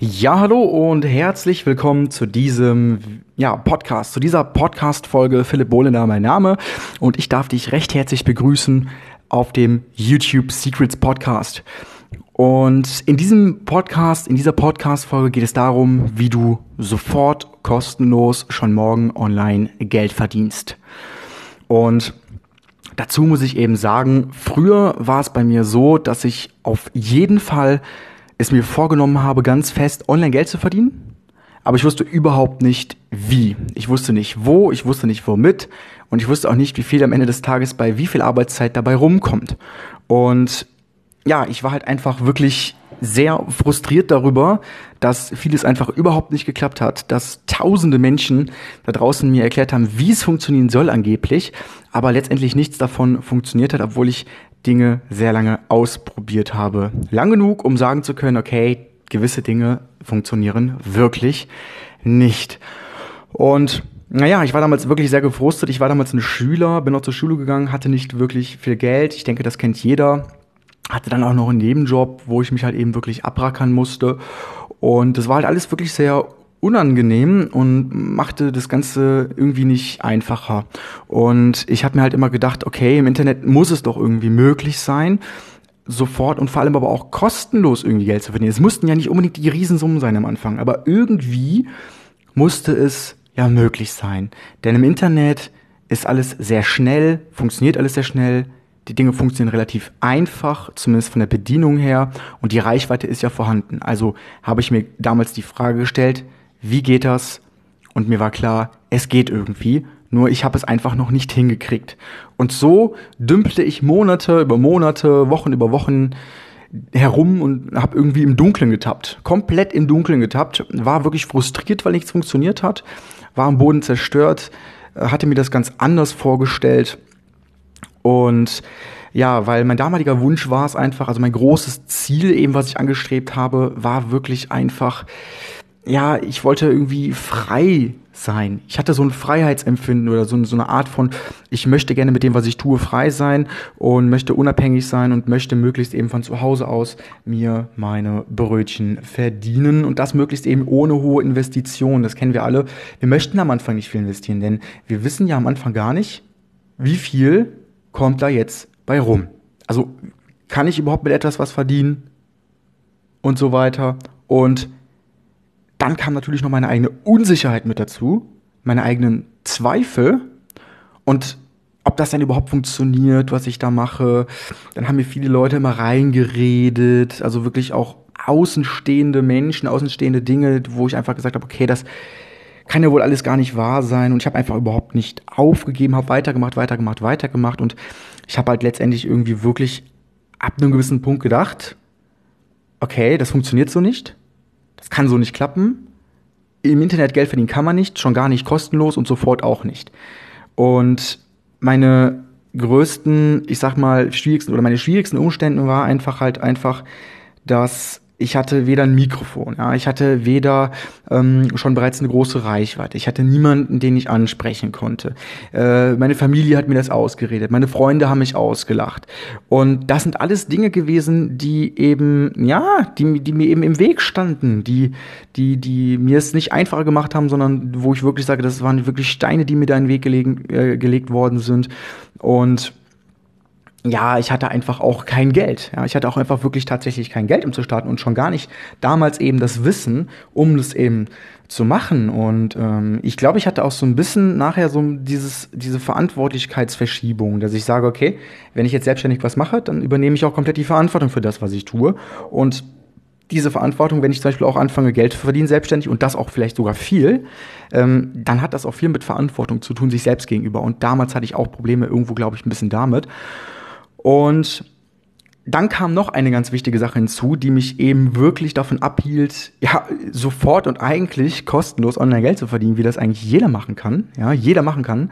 Ja, hallo und herzlich willkommen zu diesem ja, Podcast, zu dieser Podcast-Folge. Philipp Bohlener, mein Name. Und ich darf dich recht herzlich begrüßen auf dem YouTube Secrets Podcast. Und in diesem Podcast, in dieser Podcast-Folge geht es darum, wie du sofort kostenlos schon morgen online Geld verdienst. Und dazu muss ich eben sagen, früher war es bei mir so, dass ich auf jeden Fall es mir vorgenommen habe, ganz fest online Geld zu verdienen. Aber ich wusste überhaupt nicht wie. Ich wusste nicht wo, ich wusste nicht womit und ich wusste auch nicht, wie viel am Ende des Tages bei wie viel Arbeitszeit dabei rumkommt. Und ja, ich war halt einfach wirklich sehr frustriert darüber, dass vieles einfach überhaupt nicht geklappt hat, dass tausende Menschen da draußen mir erklärt haben, wie es funktionieren soll angeblich, aber letztendlich nichts davon funktioniert hat, obwohl ich Dinge sehr lange ausprobiert habe. Lang genug, um sagen zu können, okay, gewisse Dinge funktionieren wirklich nicht. Und naja, ich war damals wirklich sehr gefrustet. Ich war damals ein Schüler, bin noch zur Schule gegangen, hatte nicht wirklich viel Geld. Ich denke, das kennt jeder. Hatte dann auch noch einen Nebenjob, wo ich mich halt eben wirklich abrackern musste. Und das war halt alles wirklich sehr unangenehm und machte das Ganze irgendwie nicht einfacher. Und ich habe mir halt immer gedacht, okay, im Internet muss es doch irgendwie möglich sein, sofort und vor allem aber auch kostenlos irgendwie Geld zu verdienen. Es mussten ja nicht unbedingt die Riesensummen sein am Anfang, aber irgendwie musste es ja möglich sein. Denn im Internet ist alles sehr schnell, funktioniert alles sehr schnell, die Dinge funktionieren relativ einfach, zumindest von der Bedienung her, und die Reichweite ist ja vorhanden. Also habe ich mir damals die Frage gestellt, wie geht das? Und mir war klar, es geht irgendwie, nur ich habe es einfach noch nicht hingekriegt. Und so dümpelte ich Monate über Monate, Wochen über Wochen herum und habe irgendwie im Dunkeln getappt. Komplett im Dunkeln getappt. War wirklich frustriert, weil nichts funktioniert hat. War am Boden zerstört. Hatte mir das ganz anders vorgestellt. Und ja, weil mein damaliger Wunsch war es einfach, also mein großes Ziel eben, was ich angestrebt habe, war wirklich einfach, ja, ich wollte irgendwie frei sein. Ich hatte so ein Freiheitsempfinden oder so, so, eine Art von, ich möchte gerne mit dem, was ich tue, frei sein und möchte unabhängig sein und möchte möglichst eben von zu Hause aus mir meine Brötchen verdienen und das möglichst eben ohne hohe Investitionen. Das kennen wir alle. Wir möchten am Anfang nicht viel investieren, denn wir wissen ja am Anfang gar nicht, wie viel kommt da jetzt bei rum. Also kann ich überhaupt mit etwas was verdienen und so weiter und dann kam natürlich noch meine eigene Unsicherheit mit dazu, meine eigenen Zweifel. Und ob das denn überhaupt funktioniert, was ich da mache. Dann haben mir viele Leute immer reingeredet, also wirklich auch außenstehende Menschen, außenstehende Dinge, wo ich einfach gesagt habe, okay, das kann ja wohl alles gar nicht wahr sein. Und ich habe einfach überhaupt nicht aufgegeben, habe weitergemacht, weitergemacht, weitergemacht. Und ich habe halt letztendlich irgendwie wirklich ab einem gewissen Punkt gedacht, okay, das funktioniert so nicht das kann so nicht klappen. Im Internet Geld verdienen kann man nicht, schon gar nicht kostenlos und sofort auch nicht. Und meine größten, ich sag mal, schwierigsten oder meine schwierigsten Umstände war einfach halt einfach, dass ich hatte weder ein Mikrofon, ja, ich hatte weder ähm, schon bereits eine große Reichweite, ich hatte niemanden, den ich ansprechen konnte. Äh, meine Familie hat mir das ausgeredet, meine Freunde haben mich ausgelacht. Und das sind alles Dinge gewesen, die eben, ja, die, die mir eben im Weg standen, die, die, die mir es nicht einfacher gemacht haben, sondern wo ich wirklich sage, das waren wirklich Steine, die mir da in den Weg gelegen, äh, gelegt worden sind. Und ja, ich hatte einfach auch kein Geld. Ja, ich hatte auch einfach wirklich tatsächlich kein Geld, um zu starten und schon gar nicht damals eben das Wissen, um das eben zu machen. Und ähm, ich glaube, ich hatte auch so ein bisschen nachher so dieses, diese Verantwortlichkeitsverschiebung, dass ich sage, okay, wenn ich jetzt selbstständig was mache, dann übernehme ich auch komplett die Verantwortung für das, was ich tue. Und diese Verantwortung, wenn ich zum Beispiel auch anfange, Geld zu verdienen, selbstständig und das auch vielleicht sogar viel, ähm, dann hat das auch viel mit Verantwortung zu tun, sich selbst gegenüber. Und damals hatte ich auch Probleme irgendwo, glaube ich, ein bisschen damit. Und dann kam noch eine ganz wichtige Sache hinzu, die mich eben wirklich davon abhielt, ja, sofort und eigentlich kostenlos online Geld zu verdienen, wie das eigentlich jeder machen kann, ja, jeder machen kann.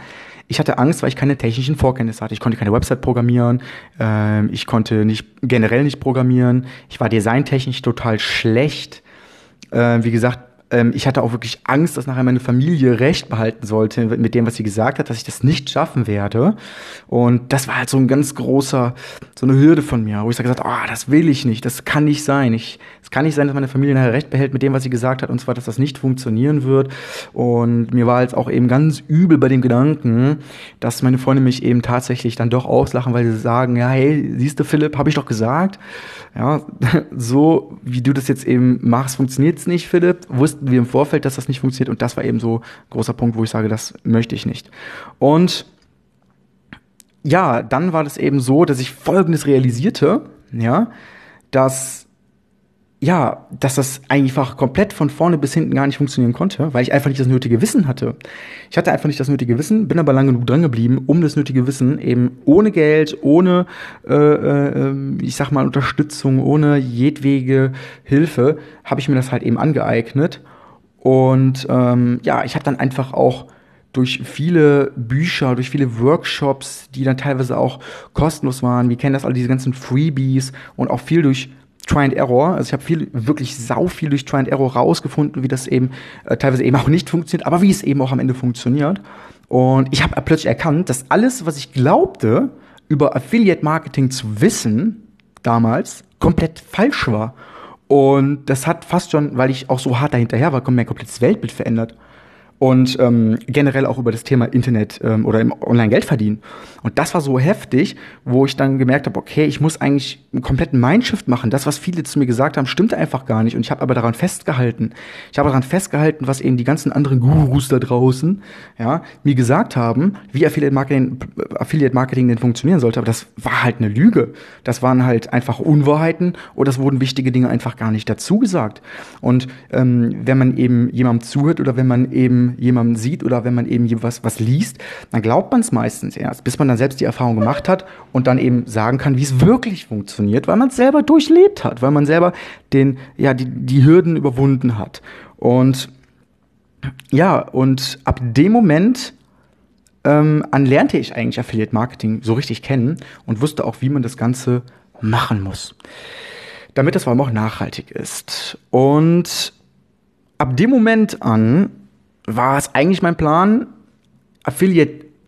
Ich hatte Angst, weil ich keine technischen Vorkenntnisse hatte. Ich konnte keine Website programmieren, äh, ich konnte nicht generell nicht programmieren, ich war designtechnisch total schlecht. Äh, wie gesagt, ähm, ich hatte auch wirklich Angst, dass nachher meine Familie Recht behalten sollte mit dem, was sie gesagt hat, dass ich das nicht schaffen werde. Und das war halt so ein ganz großer, so eine Hürde von mir, wo ich gesagt habe, oh, das will ich nicht, das kann nicht sein. Es kann nicht sein, dass meine Familie nachher recht behält mit dem, was sie gesagt hat, und zwar, dass das nicht funktionieren wird. Und mir war jetzt auch eben ganz übel bei dem Gedanken, dass meine Freunde mich eben tatsächlich dann doch auslachen, weil sie sagen, ja, hey, siehst du, Philipp, habe ich doch gesagt. Ja, so wie du das jetzt eben machst, funktioniert es nicht, Philipp. Wussten wir im Vorfeld, dass das nicht funktioniert. Und das war eben so ein großer Punkt, wo ich sage, das möchte ich nicht. Und ja, dann war das eben so, dass ich Folgendes realisierte, ja, dass ja, dass das einfach komplett von vorne bis hinten gar nicht funktionieren konnte, weil ich einfach nicht das nötige Wissen hatte. Ich hatte einfach nicht das nötige Wissen, bin aber lange genug dran geblieben, um das nötige Wissen eben ohne Geld, ohne, äh, äh, ich sag mal, Unterstützung, ohne jedwege Hilfe, habe ich mir das halt eben angeeignet. Und ähm, ja, ich habe dann einfach auch durch viele Bücher, durch viele Workshops, die dann teilweise auch kostenlos waren. Wir kennen das alle, diese ganzen Freebies und auch viel durch Try and Error. Also ich habe viel, wirklich sau viel durch Try and Error rausgefunden, wie das eben äh, teilweise eben auch nicht funktioniert, aber wie es eben auch am Ende funktioniert. Und ich habe plötzlich erkannt, dass alles, was ich glaubte, über Affiliate Marketing zu wissen, damals, komplett falsch war. Und das hat fast schon, weil ich auch so hart dahinterher war, mein komplettes Weltbild verändert und ähm, generell auch über das Thema Internet ähm, oder im Online-Geld verdienen. Und das war so heftig, wo ich dann gemerkt habe, okay, ich muss eigentlich einen kompletten Mindshift machen. Das, was viele zu mir gesagt haben, stimmte einfach gar nicht. Und ich habe aber daran festgehalten. Ich habe daran festgehalten, was eben die ganzen anderen Gurus da draußen ja, mir gesagt haben, wie Affiliate Marketing, Affiliate Marketing denn funktionieren sollte. Aber das war halt eine Lüge. Das waren halt einfach Unwahrheiten oder es wurden wichtige Dinge einfach gar nicht dazu gesagt. Und ähm, wenn man eben jemandem zuhört oder wenn man eben jemanden sieht oder wenn man eben was, was liest, dann glaubt man es meistens erst, bis man dann selbst die Erfahrung gemacht hat und dann eben sagen kann, wie es wirklich funktioniert, weil man es selber durchlebt hat, weil man selber den, ja, die, die Hürden überwunden hat. Und ja, und ab dem Moment ähm, an lernte ich eigentlich Affiliate Marketing so richtig kennen und wusste auch, wie man das Ganze machen muss. Damit das vor allem auch nachhaltig ist. Und ab dem Moment an war es eigentlich mein Plan,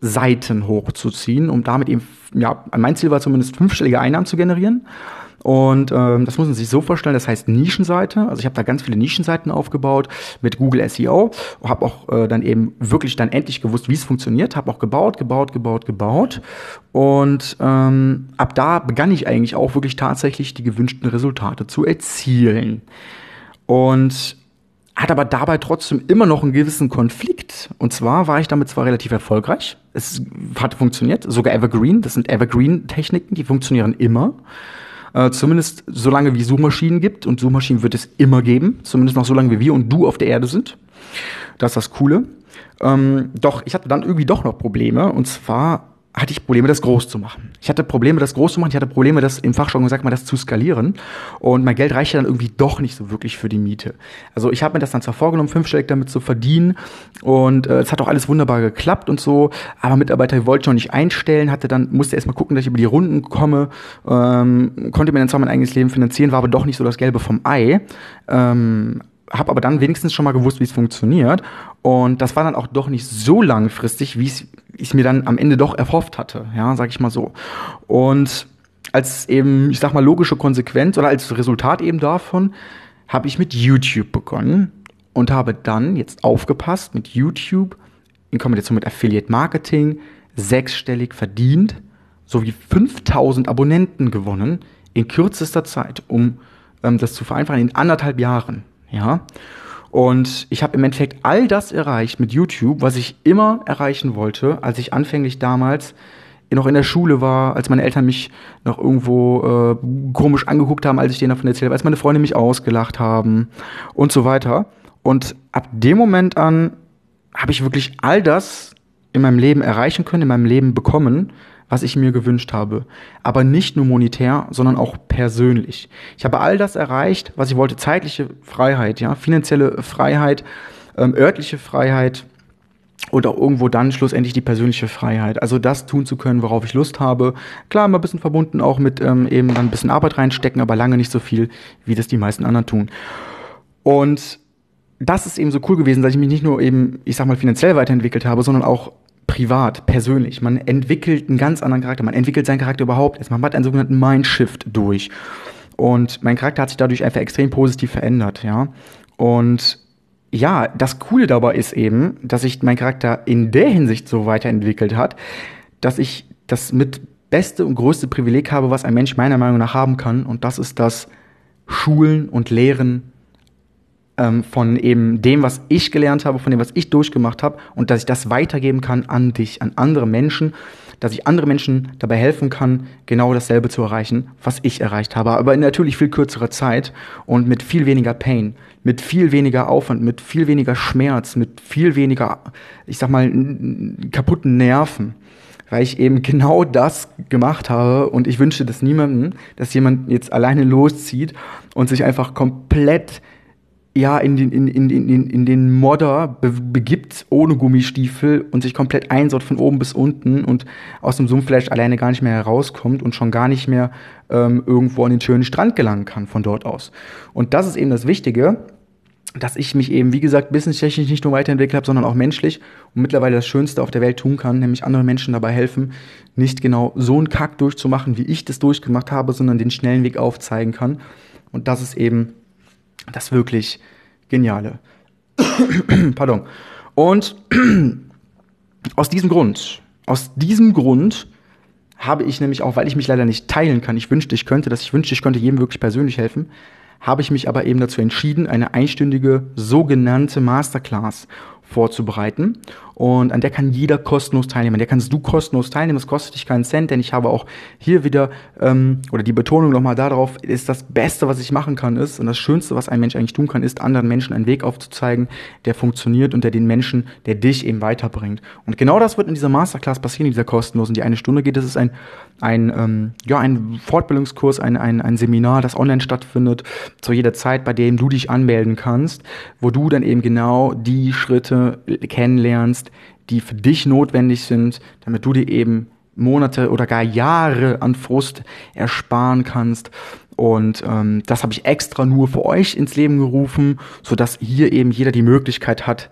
Affiliate-Seiten hochzuziehen, um damit eben, ja, mein Ziel war zumindest fünfstellige Einnahmen zu generieren. Und ähm, das muss man sich so vorstellen, das heißt Nischenseite. Also ich habe da ganz viele Nischenseiten aufgebaut mit Google SEO. Habe auch äh, dann eben wirklich dann endlich gewusst, wie es funktioniert. Habe auch gebaut, gebaut, gebaut, gebaut. Und ähm, ab da begann ich eigentlich auch wirklich tatsächlich die gewünschten Resultate zu erzielen. Und hat aber dabei trotzdem immer noch einen gewissen Konflikt. Und zwar war ich damit zwar relativ erfolgreich, es hat funktioniert, sogar Evergreen, das sind Evergreen-Techniken, die funktionieren immer. Äh, zumindest solange wie Suchmaschinen gibt und Suchmaschinen wird es immer geben, zumindest noch so lange wie wir und du auf der Erde sind. Das ist das Coole. Ähm, doch ich hatte dann irgendwie doch noch Probleme und zwar hatte ich Probleme, das groß zu machen. Ich hatte Probleme, das groß zu machen. Ich hatte Probleme, das im Fachjargon gesagt mal, das zu skalieren. Und mein Geld reichte dann irgendwie doch nicht so wirklich für die Miete. Also ich habe mir das dann zwar vorgenommen, fünfstellig damit zu verdienen. Und äh, es hat auch alles wunderbar geklappt und so. Aber Mitarbeiter wollte ich noch nicht einstellen, hatte dann, musste erstmal gucken, dass ich über die Runden komme. Ähm, konnte mir dann zwar mein eigenes Leben finanzieren, war aber doch nicht so das Gelbe vom Ei. Ähm, habe aber dann wenigstens schon mal gewusst, wie es funktioniert. Und das war dann auch doch nicht so langfristig, wie es ich mir dann am Ende doch erhofft hatte, ja, sag ich mal so. Und als eben, ich sag mal, logische Konsequenz oder als Resultat eben davon, habe ich mit YouTube begonnen und habe dann jetzt aufgepasst mit YouTube in Kombination mit Affiliate Marketing sechsstellig verdient sowie 5000 Abonnenten gewonnen in kürzester Zeit, um ähm, das zu vereinfachen, in anderthalb Jahren. Ja. Und ich habe im Endeffekt all das erreicht mit YouTube, was ich immer erreichen wollte, als ich anfänglich damals noch in der Schule war, als meine Eltern mich noch irgendwo äh, komisch angeguckt haben, als ich denen davon erzählt habe, als meine Freunde mich ausgelacht haben und so weiter. Und ab dem Moment an habe ich wirklich all das in meinem Leben erreichen können, in meinem Leben bekommen, was ich mir gewünscht habe. Aber nicht nur monetär, sondern auch persönlich. Ich habe all das erreicht, was ich wollte. Zeitliche Freiheit, ja, finanzielle Freiheit, ähm, örtliche Freiheit und auch irgendwo dann schlussendlich die persönliche Freiheit. Also das tun zu können, worauf ich Lust habe. Klar, immer ein bisschen verbunden auch mit ähm, eben dann ein bisschen Arbeit reinstecken, aber lange nicht so viel, wie das die meisten anderen tun. Und das ist eben so cool gewesen, dass ich mich nicht nur eben, ich sag mal, finanziell weiterentwickelt habe, sondern auch privat, persönlich. Man entwickelt einen ganz anderen Charakter. Man entwickelt seinen Charakter überhaupt. Man macht einen sogenannten Mindshift durch. Und mein Charakter hat sich dadurch einfach extrem positiv verändert, ja. Und ja, das Coole dabei ist eben, dass sich mein Charakter in der Hinsicht so weiterentwickelt hat, dass ich das mit beste und größte Privileg habe, was ein Mensch meiner Meinung nach haben kann. Und das ist das Schulen und Lehren ähm, von eben dem, was ich gelernt habe, von dem, was ich durchgemacht habe und dass ich das weitergeben kann an dich, an andere Menschen, dass ich andere Menschen dabei helfen kann, genau dasselbe zu erreichen, was ich erreicht habe, aber in natürlich viel kürzerer Zeit und mit viel weniger Pain, mit viel weniger Aufwand, mit viel weniger Schmerz, mit viel weniger, ich sag mal, kaputten Nerven weil ich eben genau das gemacht habe und ich wünsche das niemandem, dass jemand jetzt alleine loszieht und sich einfach komplett ja, in den, in, in, in, in den Modder be begibt, ohne Gummistiefel und sich komplett einsaut von oben bis unten und aus dem Sumpf vielleicht alleine gar nicht mehr herauskommt und schon gar nicht mehr ähm, irgendwo an den schönen Strand gelangen kann von dort aus. Und das ist eben das Wichtige, dass ich mich eben, wie gesagt, businesstechnisch nicht nur weiterentwickelt habe, sondern auch menschlich und mittlerweile das Schönste auf der Welt tun kann, nämlich anderen Menschen dabei helfen, nicht genau so einen Kack durchzumachen, wie ich das durchgemacht habe, sondern den schnellen Weg aufzeigen kann. Und das ist eben das wirklich Geniale. Pardon. Und aus diesem Grund, aus diesem Grund habe ich nämlich auch, weil ich mich leider nicht teilen kann, ich wünschte, ich könnte das, ich wünschte, ich könnte jedem wirklich persönlich helfen, habe ich mich aber eben dazu entschieden, eine einstündige sogenannte Masterclass vorzubereiten. Und an der kann jeder kostenlos teilnehmen. An der kannst du kostenlos teilnehmen. Das kostet dich keinen Cent, denn ich habe auch hier wieder, ähm, oder die Betonung nochmal darauf, ist das Beste, was ich machen kann, ist, und das Schönste, was ein Mensch eigentlich tun kann, ist, anderen Menschen einen Weg aufzuzeigen, der funktioniert und der den Menschen, der dich eben weiterbringt. Und genau das wird in dieser Masterclass passieren, in dieser kostenlosen, die eine Stunde geht. Das ist ein, ein, ähm, ja, ein Fortbildungskurs, ein, ein, ein Seminar, das online stattfindet, zu jeder Zeit, bei dem du dich anmelden kannst, wo du dann eben genau die Schritte kennenlernst, die für dich notwendig sind, damit du dir eben Monate oder gar Jahre an Frust ersparen kannst. Und ähm, das habe ich extra nur für euch ins Leben gerufen, sodass hier eben jeder die Möglichkeit hat,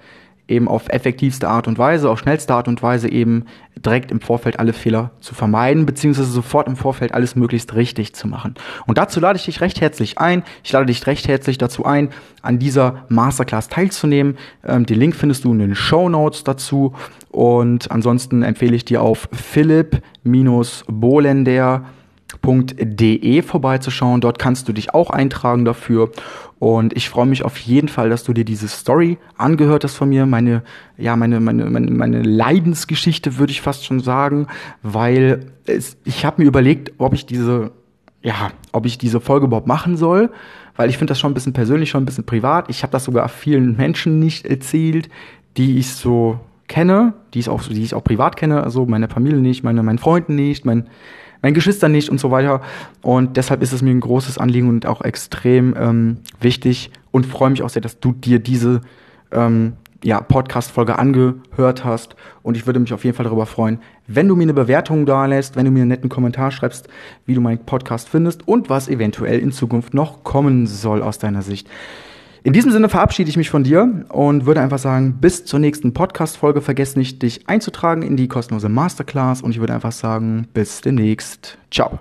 eben auf effektivste Art und Weise, auf schnellste Art und Weise eben direkt im Vorfeld alle Fehler zu vermeiden, beziehungsweise sofort im Vorfeld alles möglichst richtig zu machen. Und dazu lade ich dich recht herzlich ein. Ich lade dich recht herzlich dazu ein, an dieser Masterclass teilzunehmen. Ähm, den Link findest du in den Show Notes dazu. Und ansonsten empfehle ich dir auf philipp-bolender www.de vorbeizuschauen. Dort kannst du dich auch eintragen dafür. Und ich freue mich auf jeden Fall, dass du dir diese Story angehört hast von mir. Meine, ja, meine, meine, meine, meine Leidensgeschichte würde ich fast schon sagen, weil es, ich habe mir überlegt, ob ich diese, ja, ob ich diese Folge überhaupt machen soll, weil ich finde das schon ein bisschen persönlich, schon ein bisschen privat. Ich habe das sogar vielen Menschen nicht erzählt, die ich so kenne, die ich auch, die ich auch privat kenne, also meine Familie nicht, meine, meinen Freunden nicht, mein meinen Geschwistern nicht und so weiter. Und deshalb ist es mir ein großes Anliegen und auch extrem ähm, wichtig und freue mich auch sehr, dass du dir diese ähm, ja, Podcast-Folge angehört hast. Und ich würde mich auf jeden Fall darüber freuen, wenn du mir eine Bewertung da lässt, wenn du mir einen netten Kommentar schreibst, wie du meinen Podcast findest und was eventuell in Zukunft noch kommen soll aus deiner Sicht. In diesem Sinne verabschiede ich mich von dir und würde einfach sagen, bis zur nächsten Podcast-Folge. Vergiss nicht, dich einzutragen in die kostenlose Masterclass und ich würde einfach sagen, bis demnächst. Ciao.